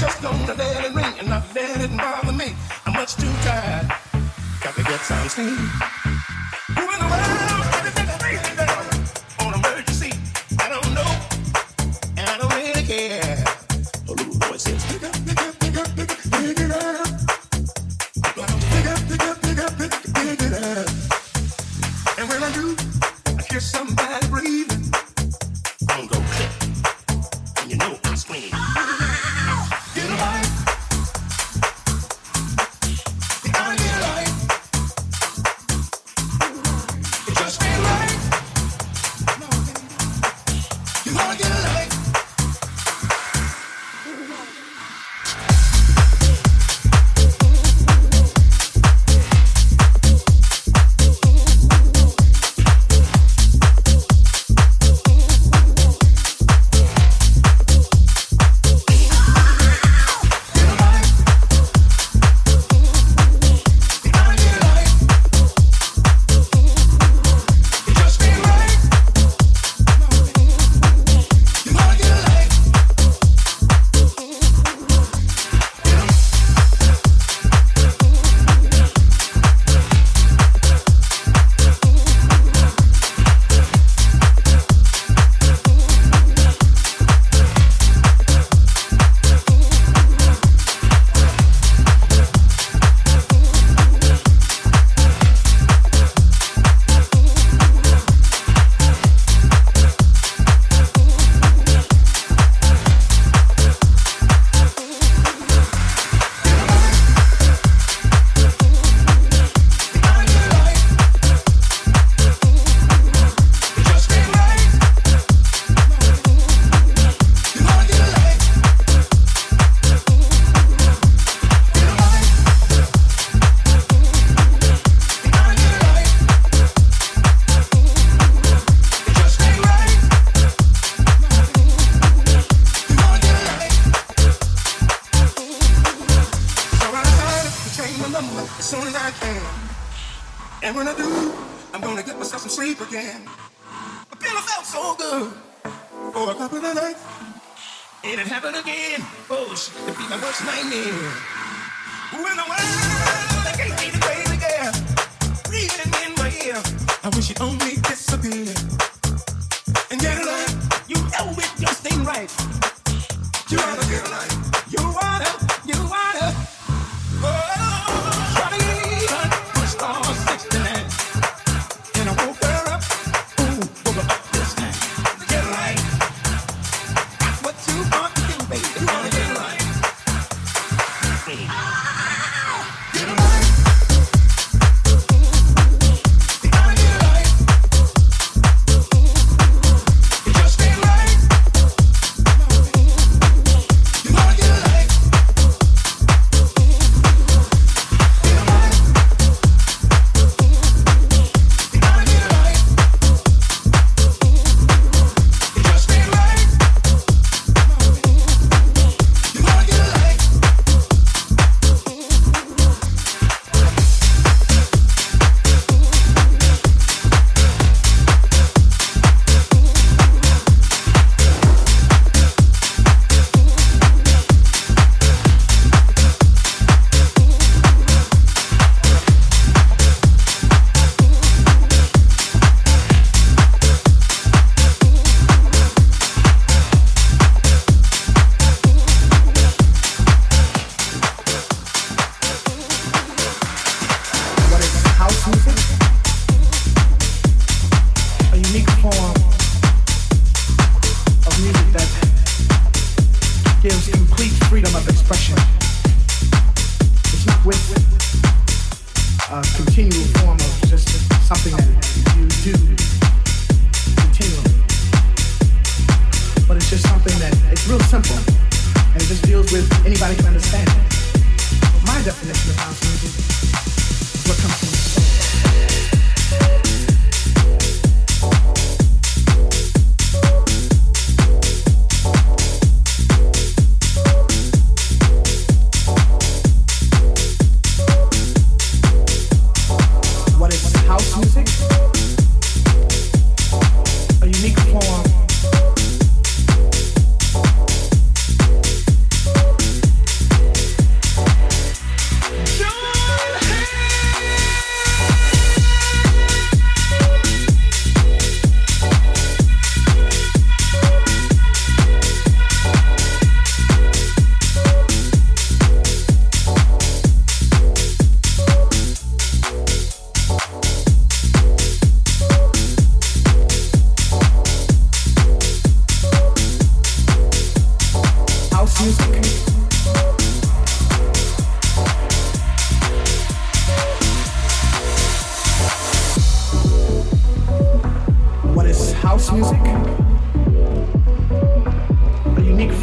just gonna let it ring and not let it bother me. I'm much too tired. Got to get some sleep.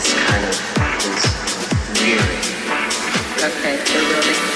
that's his kind of his rearing. Okay, rolling.